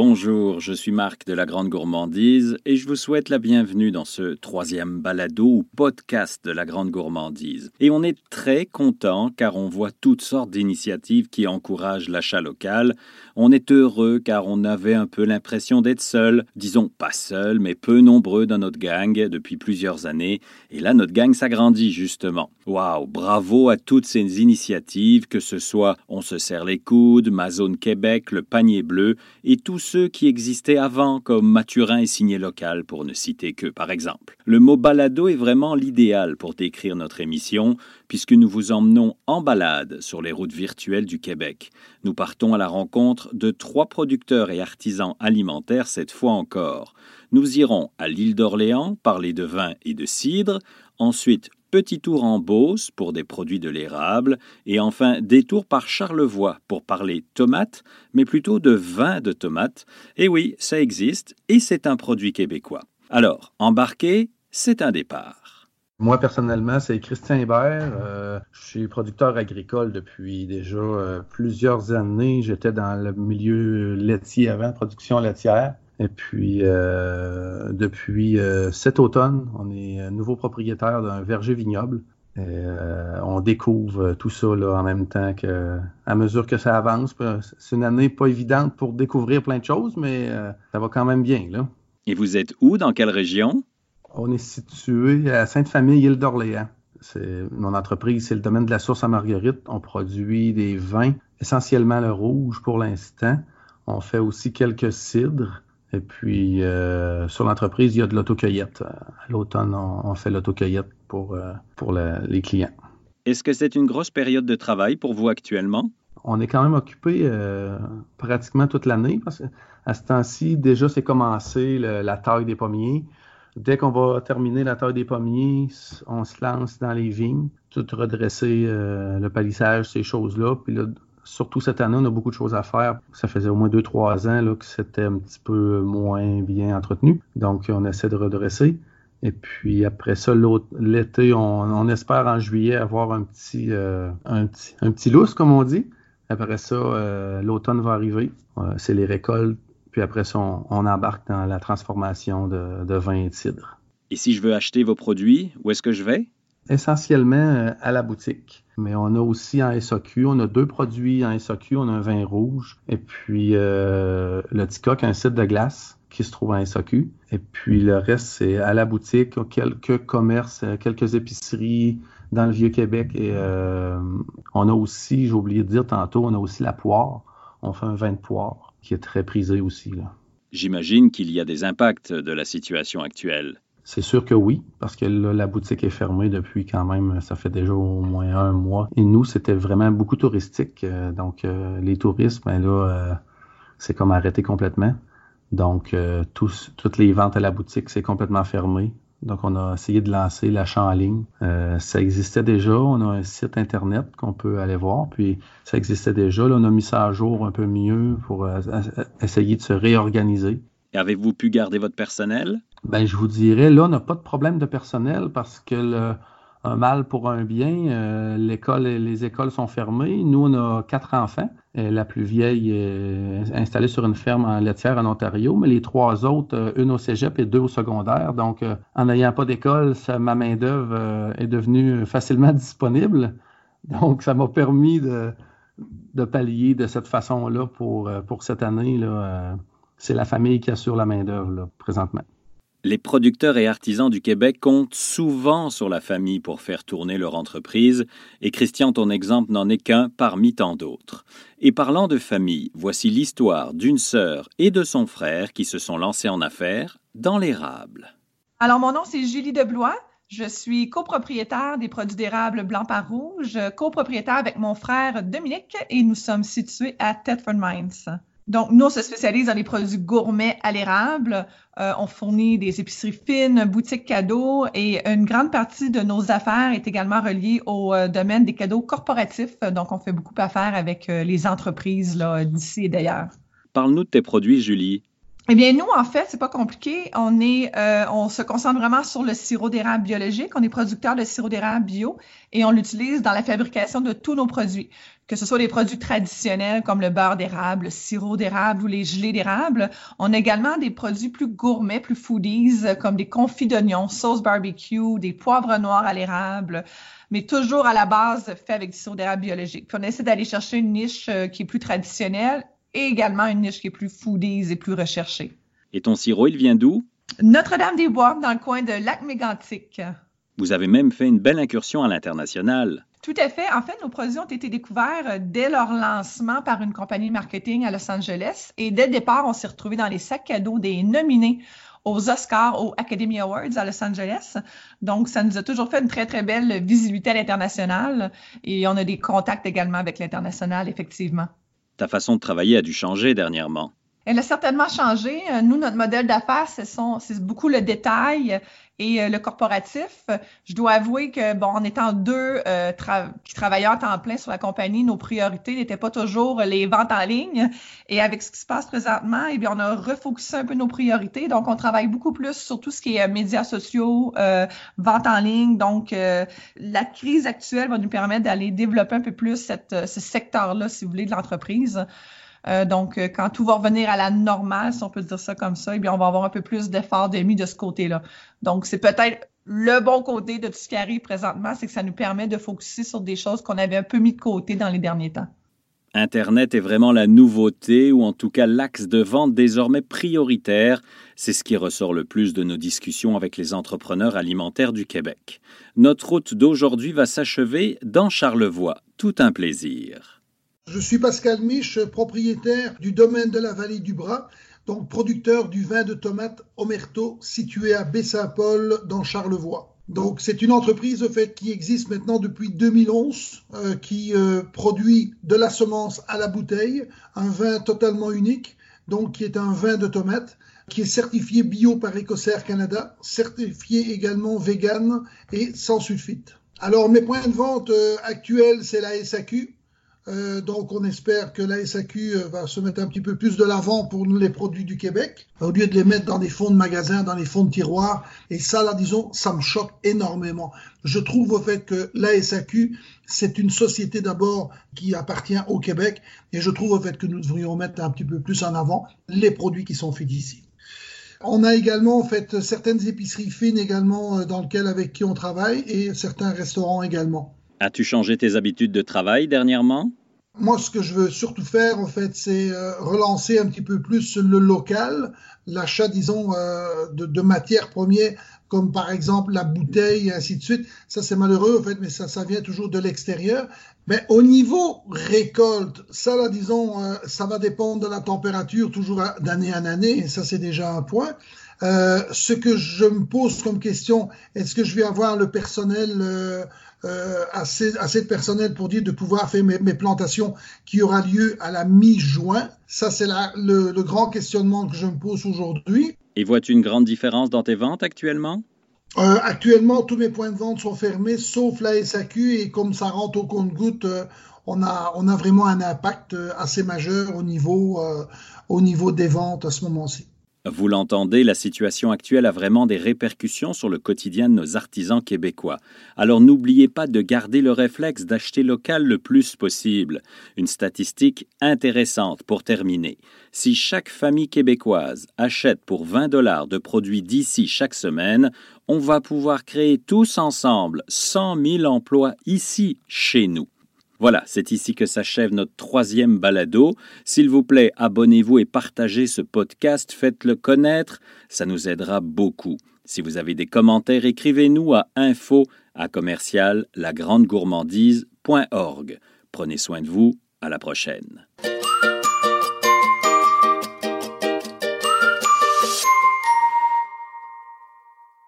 Bonjour, je suis Marc de la Grande Gourmandise et je vous souhaite la bienvenue dans ce troisième balado ou podcast de la Grande Gourmandise. Et on est très content car on voit toutes sortes d'initiatives qui encouragent l'achat local. On est heureux car on avait un peu l'impression d'être seul, disons pas seul, mais peu nombreux dans notre gang depuis plusieurs années. Et là, notre gang s'agrandit justement. Waouh, bravo à toutes ces initiatives, que ce soit On se serre les coudes, Ma Zone Québec, le panier bleu et tous ceux qui existaient avant, comme Mathurin et Signé Local, pour ne citer que par exemple. Le mot balado est vraiment l'idéal pour décrire notre émission, puisque nous vous emmenons en balade sur les routes virtuelles du Québec. Nous partons à la rencontre de trois producteurs et artisans alimentaires cette fois encore. Nous irons à l'île d'Orléans parler de vin et de cidre, ensuite petit tour en Beauce pour des produits de l'érable, et enfin détour par Charlevoix pour parler tomates, mais plutôt de vin de tomates. Et oui, ça existe, et c'est un produit québécois. Alors, embarquer, c'est un départ. Moi, personnellement, c'est Christian Hébert. Euh, je suis producteur agricole depuis déjà euh, plusieurs années. J'étais dans le milieu laitier avant, production laitière. Et puis, euh, depuis euh, cet automne, on est nouveau propriétaire d'un verger vignoble. Et, euh, on découvre tout ça là, en même temps que, à mesure que ça avance. C'est une année pas évidente pour découvrir plein de choses, mais ça va quand même bien. Là. Et vous êtes où? Dans quelle région? On est situé à Sainte-Famille, île d'Orléans. C'est mon entreprise, c'est le domaine de la source à Marguerite. On produit des vins, essentiellement le rouge pour l'instant. On fait aussi quelques cidres. Et puis, euh, sur l'entreprise, il y a de l'autocueillette. À l'automne, on, fait l'autocueillette pour, euh, pour les clients. Est-ce que c'est une grosse période de travail pour vous actuellement? On est quand même occupé euh, pratiquement toute l'année parce qu'à ce temps-ci, déjà, c'est commencé la taille des pommiers. Dès qu'on va terminer la taille des pommiers, on se lance dans les vignes, tout redresser le palissage, ces choses-là. Puis là, surtout cette année, on a beaucoup de choses à faire. Ça faisait au moins deux, trois ans là, que c'était un petit peu moins bien entretenu. Donc, on essaie de redresser. Et puis après ça, l'été, on, espère en juillet avoir un petit, euh, un petit, comme on dit. Après ça, euh, l'automne va arriver. Euh, c'est les récoltes. Puis après ça, on, embarque dans la transformation de, de vin et de cidre. Et si je veux acheter vos produits, où est-ce que je vais? Essentiellement à la boutique mais on a aussi en SAQ, on a deux produits en SAQ, on a un vin rouge et puis euh, le Ticoc, un site de glace qui se trouve en SAQ. Et puis le reste, c'est à la boutique, quelques commerces, quelques épiceries dans le Vieux-Québec. Et euh, on a aussi, j'ai oublié de dire tantôt, on a aussi la poire. On fait un vin de poire qui est très prisé aussi. J'imagine qu'il y a des impacts de la situation actuelle. C'est sûr que oui, parce que là, la boutique est fermée depuis quand même, ça fait déjà au moins un mois. Et nous, c'était vraiment beaucoup touristique. Euh, donc, euh, les touristes, ben là, euh, c'est comme arrêté complètement. Donc, toutes les ventes à la boutique, c'est complètement fermé. Donc, on a essayé de lancer l'achat en ligne. ça existait déjà. On a un site Internet qu'on peut aller voir. Puis, ça existait déjà. Là, on a mis ça à jour un peu mieux pour essayer de se réorganiser. Avez-vous pu garder votre personnel? Ben, je vous dirais, là, on n'a pas de problème de personnel parce que un mal pour un bien, euh, les écoles sont fermées. Nous, on a quatre enfants. Euh, la plus vieille est installée sur une ferme en laitière en Ontario, mais les trois autres, euh, une au cégep et deux au secondaire. Donc, en n'ayant pas d'école, ma main-d'œuvre est devenue facilement disponible. Donc, ça m'a permis de, de, pallier de cette façon-là pour, pour cette année. Là, c'est la famille qui assure la main-d'œuvre présentement. Les producteurs et artisans du Québec comptent souvent sur la famille pour faire tourner leur entreprise, et Christian, ton exemple n'en est qu'un parmi tant d'autres. Et parlant de famille, voici l'histoire d'une sœur et de son frère qui se sont lancés en affaires dans l'érable. Alors, mon nom, c'est Julie Deblois. Je suis copropriétaire des produits d'érable blanc par rouge, copropriétaire avec mon frère Dominique, et nous sommes situés à Thetford Mines. Donc, nous, on se spécialise dans les produits gourmets à l'érable. Euh, on fournit des épiceries fines, boutiques cadeaux et une grande partie de nos affaires est également reliée au euh, domaine des cadeaux corporatifs. Donc, on fait beaucoup d'affaires avec euh, les entreprises d'ici et d'ailleurs. Parle-nous de tes produits, Julie. Eh bien, nous, en fait, c'est pas compliqué. On est, euh, on se concentre vraiment sur le sirop d'érable biologique. On est producteur de sirop d'érable bio et on l'utilise dans la fabrication de tous nos produits, que ce soit des produits traditionnels comme le beurre d'érable, le sirop d'érable ou les gelées d'érable. On a également des produits plus gourmets, plus foodies, comme des confits d'oignons, sauce barbecue, des poivres noirs à l'érable mais toujours à la base fait avec du sirop d'érable biologique. Puis on essaie d'aller chercher une niche euh, qui est plus traditionnelle et également une niche qui est plus foodies et plus recherchée. Et ton sirop, il vient d'où? Notre-Dame-des-Bois, dans le coin de Lac-Mégantic. Vous avez même fait une belle incursion à l'international. Tout à fait. En fait, nos produits ont été découverts dès leur lancement par une compagnie de marketing à Los Angeles. Et dès le départ, on s'est retrouvé dans les sacs cadeaux des nominés aux Oscars, aux Academy Awards à Los Angeles. Donc, ça nous a toujours fait une très, très belle visibilité à l'international. Et on a des contacts également avec l'international, effectivement. Ta façon de travailler a dû changer dernièrement. Elle a certainement changé. Euh, nous, notre modèle d'affaires, c'est beaucoup le détail et euh, le corporatif. Je dois avouer que, bon, en étant deux euh, qui travailleurs en temps plein sur la compagnie, nos priorités n'étaient pas toujours les ventes en ligne. Et avec ce qui se passe présentement, eh bien, on a refocusé un peu nos priorités. Donc, on travaille beaucoup plus sur tout ce qui est médias sociaux, euh, vente en ligne. Donc, la crise actuelle va nous permettre d'aller développer un peu plus cette, ce secteur-là, si vous voulez, de l'entreprise. Euh, donc, euh, quand tout va revenir à la normale, si on peut dire ça comme ça, eh bien, on va avoir un peu plus d'efforts de de ce côté-là. Donc, c'est peut-être le bon côté de tout ce qui arrive présentement, c'est que ça nous permet de focuser sur des choses qu'on avait un peu mis de côté dans les derniers temps. Internet est vraiment la nouveauté, ou en tout cas l'axe de vente désormais prioritaire. C'est ce qui ressort le plus de nos discussions avec les entrepreneurs alimentaires du Québec. Notre route d'aujourd'hui va s'achever dans Charlevoix. Tout un plaisir. Je suis Pascal Mich, propriétaire du domaine de la vallée du Bras, donc producteur du vin de tomate Omerto situé à Baie-Saint-Paul dans Charlevoix. Donc c'est une entreprise au fait qui existe maintenant depuis 2011, euh, qui euh, produit de la semence à la bouteille, un vin totalement unique, donc qui est un vin de tomate, qui est certifié bio par Écossaire Canada, certifié également vegan et sans sulfite. Alors mes points de vente euh, actuels, c'est la SAQ, euh, donc on espère que la SAQ euh, va se mettre un petit peu plus de l'avant pour les produits du Québec, au lieu de les mettre dans des fonds de magasins, dans les fonds de tiroirs. Et ça, là, disons, ça me choque énormément. Je trouve au fait que la SAQ, c'est une société d'abord qui appartient au Québec, et je trouve au fait que nous devrions mettre un petit peu plus en avant les produits qui sont faits d'ici. On a également en fait certaines épiceries fines également euh, dans lesquelles avec qui on travaille et certains restaurants également. As-tu changé tes habitudes de travail dernièrement? Moi, ce que je veux surtout faire, en fait, c'est euh, relancer un petit peu plus le local, l'achat, disons, euh, de, matières premières, comme par exemple la bouteille et ainsi de suite. Ça, c'est malheureux, en fait, mais ça, ça vient toujours de l'extérieur. Mais au niveau récolte, ça, là, disons, euh, ça va dépendre de la température, toujours d'année en année, et ça, c'est déjà un point. ce que je me pose comme question, est-ce que je vais avoir le personnel assez, assez de personnel pour dire de pouvoir faire mes, plantations qui aura lieu à la mi-juin. Ça, c'est le, le grand questionnement que je me pose aujourd'hui. Et vois-tu une grande différence dans tes ventes actuellement? Euh, actuellement, tous mes points de vente sont fermés, sauf la SAQ, et comme ça rentre au compte-goutte, euh, on, a, on a vraiment un impact euh, assez majeur au niveau, euh, au niveau des ventes à ce moment-ci. Vous l'entendez, la situation actuelle a vraiment des répercussions sur le quotidien de nos artisans québécois. Alors n'oubliez pas de garder le réflexe d'acheter local le plus possible. Une statistique intéressante pour terminer. Si chaque famille québécoise achète pour 20 dollars de produits d'ici chaque semaine, on va pouvoir créer tous ensemble 100 000 emplois ici, chez nous. Voilà, c'est ici que s'achève notre troisième balado. S'il vous plaît, abonnez-vous et partagez ce podcast, faites-le connaître, ça nous aidera beaucoup. Si vous avez des commentaires, écrivez-nous à info à commercial lagrandegourmandise.org. Prenez soin de vous, à la prochaine.